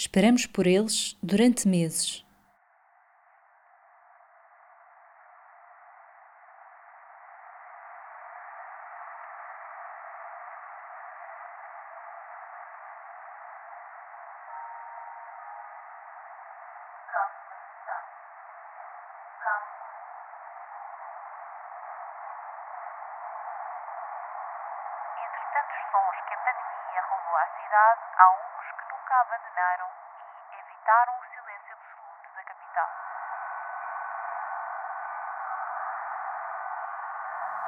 Esperamos por eles durante meses. Entre tantos sons que a pandemia roubou à cidade, há uns nunca abandonaram e evitaram o silêncio absoluto da capital.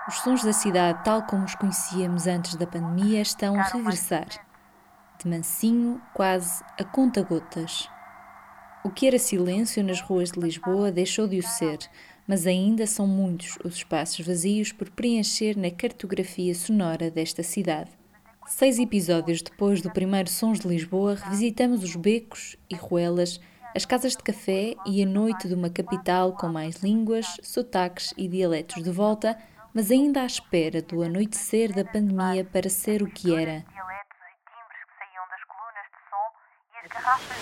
Os sons da cidade, tal como os conhecíamos antes da pandemia, estão a regressar. De mansinho, quase a conta-gotas. O que era silêncio nas ruas de Lisboa deixou de o ser, mas ainda são muitos os espaços vazios por preencher na cartografia sonora desta cidade. Seis episódios depois do primeiro Sons de Lisboa, revisitamos os becos e ruelas, as casas de café e a noite de uma capital com mais línguas, sotaques e dialetos de volta, mas ainda à espera do anoitecer da pandemia para ser o que era. Dialetos e timbres que saíam das colunas de som e as garrafas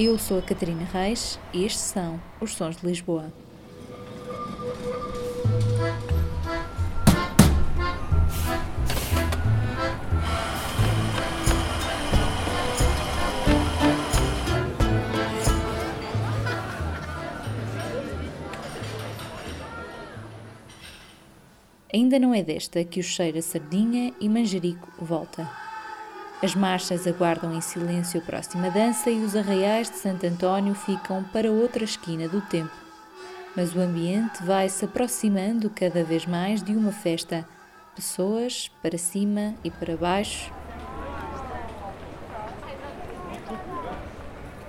Eu sou a Catarina Reis e estes são os Sons de Lisboa. Ainda não é desta que o cheiro a sardinha e manjerico volta. As marchas aguardam em silêncio a próxima dança e os arraiais de Santo António ficam para outra esquina do tempo. Mas o ambiente vai se aproximando cada vez mais de uma festa. Pessoas para cima e para baixo.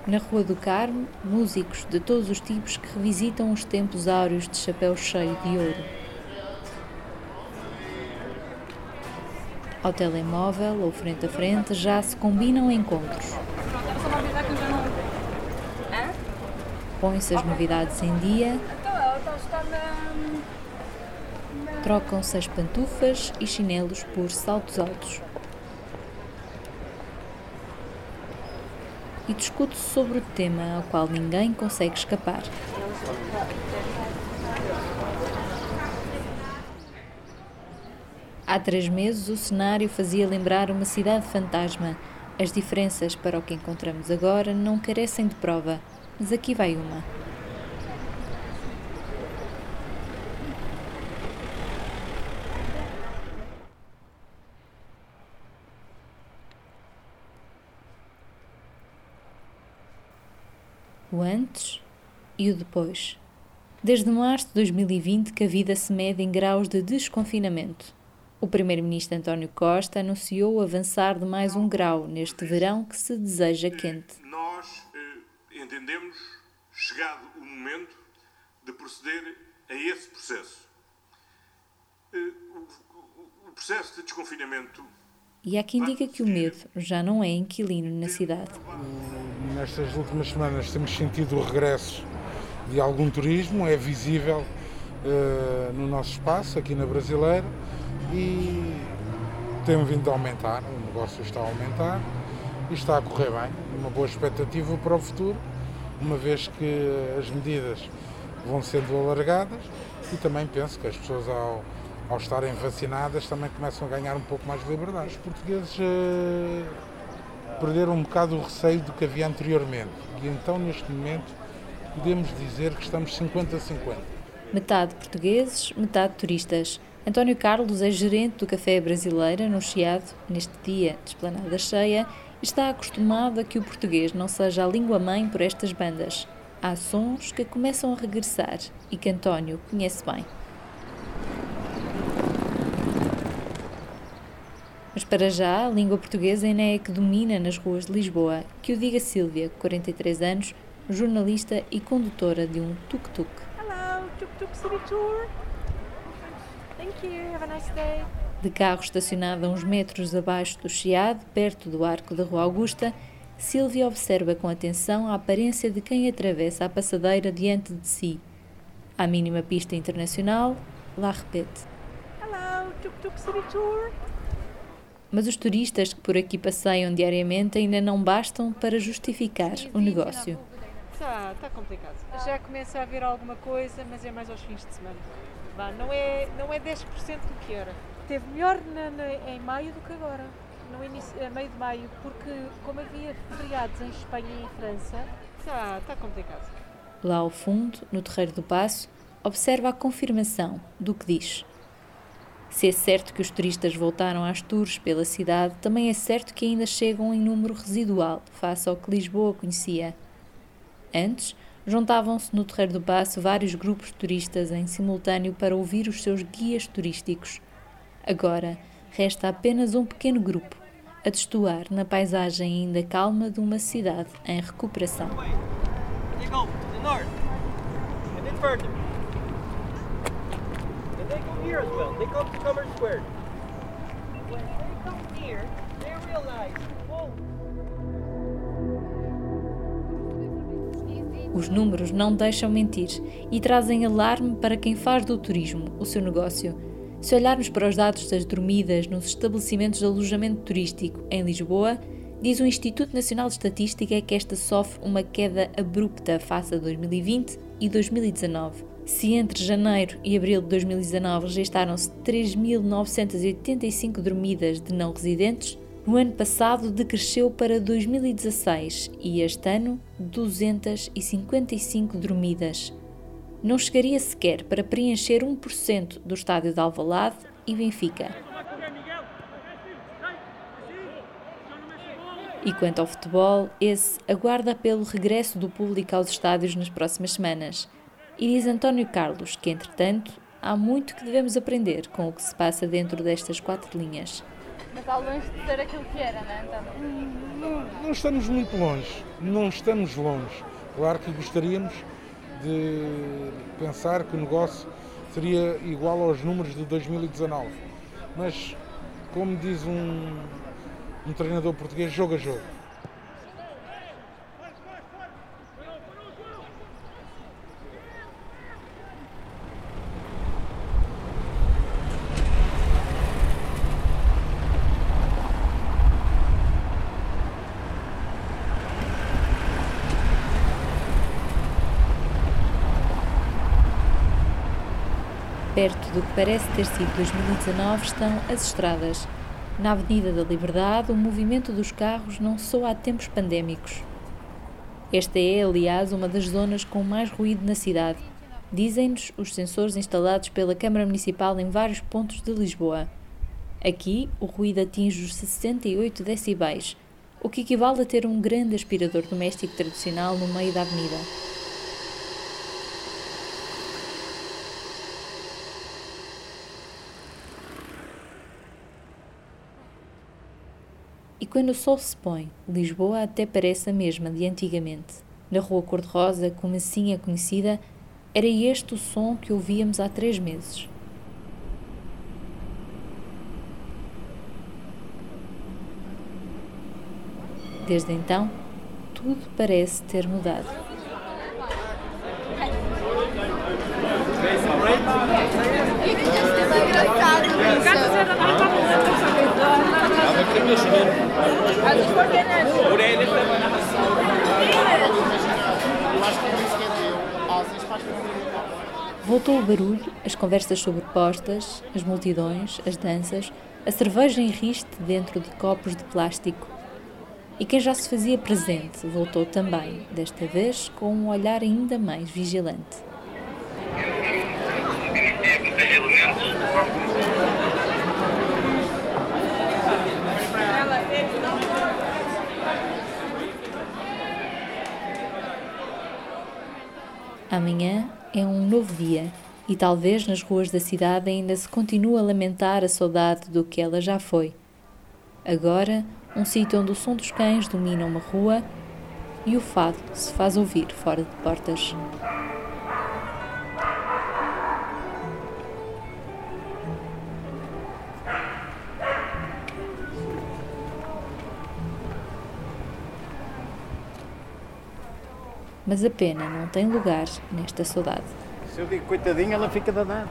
Na Rua do Carmo, músicos de todos os tipos que revisitam os tempos áureos de chapéu cheio de ouro. Ao telemóvel ou frente a frente já se combinam encontros. Põem-se as novidades em dia, trocam-se as pantufas e chinelos por saltos altos. E discute-se sobre o tema ao qual ninguém consegue escapar. Há três meses o cenário fazia lembrar uma cidade fantasma. As diferenças para o que encontramos agora não carecem de prova, mas aqui vai uma. O antes e o depois. Desde março de 2020 que a vida se mede em graus de desconfinamento. O primeiro-ministro António Costa anunciou o avançar de mais um grau neste verão que se deseja quente. Nós eh, entendemos, chegado o momento, de proceder a esse processo. Eh, o, o processo de desconfinamento. E há quem diga que o medo já não é inquilino na cidade. Nestas últimas semanas temos sentido o regresso de algum turismo, é visível uh, no nosso espaço, aqui na Brasileira, e tem vindo a aumentar, o negócio está a aumentar e está a correr bem. Uma boa expectativa para o futuro, uma vez que as medidas vão sendo alargadas e também penso que as pessoas ao, ao estarem vacinadas também começam a ganhar um pouco mais de liberdade. Os portugueses eh, perderam um bocado o receio do que havia anteriormente e então neste momento podemos dizer que estamos 50-50. Metade portugueses, metade turistas. António Carlos é gerente do Café Brasileira no Chiado, neste dia de esplanada cheia, e está acostumado a que o português não seja a língua-mãe por estas bandas. Há sons que começam a regressar e que António conhece bem. Mas para já, a língua portuguesa ainda é a que domina nas ruas de Lisboa. Que o diga Sílvia, 43 anos, jornalista e condutora de um tuk-tuk. Hello, tuk-tuk city tour. Thank you. Have a nice day. De carro estacionado a uns metros abaixo do Chiado, perto do arco da Rua Augusta, Silvia observa com atenção a aparência de quem atravessa a passadeira diante de si. À mínima pista internacional, lá repete. Hello, tuk-tuk city tour. Mas os turistas que por aqui passeiam diariamente ainda não bastam para justificar o negócio. Está, está complicado. Já começa a haver alguma coisa, mas é mais aos fins de semana. Vá, não, é, não é 10% do que era. Teve melhor na, na, em maio do que agora, no início, a meio de maio, porque como havia feriados em Espanha e em França, está, está complicado. Lá ao fundo, no Terreiro do Passo, observa a confirmação do que diz. Se é certo que os turistas voltaram às tours pela cidade, também é certo que ainda chegam em número residual face ao que Lisboa conhecia. Antes, juntavam-se no Terreiro do Passo vários grupos de turistas em simultâneo para ouvir os seus guias turísticos. Agora, resta apenas um pequeno grupo a destoar na paisagem ainda calma de uma cidade em recuperação. they come here Os números não deixam mentir e trazem alarme para quem faz do turismo o seu negócio. Se olharmos para os dados das dormidas nos estabelecimentos de alojamento turístico em Lisboa, diz o Instituto Nacional de Estatística que esta sofre uma queda abrupta face a 2020 e 2019. Se entre janeiro e abril de 2019 registaram-se 3.985 dormidas de não residentes, no ano passado decresceu para 2016 e este ano 255 dormidas. Não chegaria sequer para preencher 1% do estádio de Alvalade e Benfica. E quanto ao futebol, esse aguarda pelo regresso do público aos estádios nas próximas semanas. E diz António Carlos que, entretanto, há muito que devemos aprender com o que se passa dentro destas quatro linhas. Mas há longe de ser aquilo que era, não é, António? Não, não estamos muito longe, não estamos longe. Claro que gostaríamos de pensar que o negócio seria igual aos números de 2019. Mas, como diz um, um treinador português, jogo a jogo. Perto do que parece ter sido 2019 estão as estradas. Na Avenida da Liberdade, o movimento dos carros não soa há tempos pandémicos. Esta é, aliás, uma das zonas com mais ruído na cidade. Dizem-nos os sensores instalados pela Câmara Municipal em vários pontos de Lisboa. Aqui, o ruído atinge os 68 decibéis, o que equivale a ter um grande aspirador doméstico tradicional no meio da avenida. E quando o sol se põe, Lisboa até parece a mesma de antigamente. Na Rua Cor-de-Rosa, como assim é conhecida, era este o som que ouvíamos há três meses. Desde então, tudo parece ter mudado. Voltou o barulho, as conversas sobrepostas, as multidões, as danças, a cerveja em riste dentro de copos de plástico. E quem já se fazia presente voltou também, desta vez com um olhar ainda mais vigilante. Amanhã é um novo dia e talvez nas ruas da cidade ainda se continue a lamentar a saudade do que ela já foi. Agora, um sítio onde o som dos cães domina uma rua e o fado se faz ouvir fora de portas. Mas a pena não tem lugar nesta saudade. Se eu digo coitadinha, ela fica danada.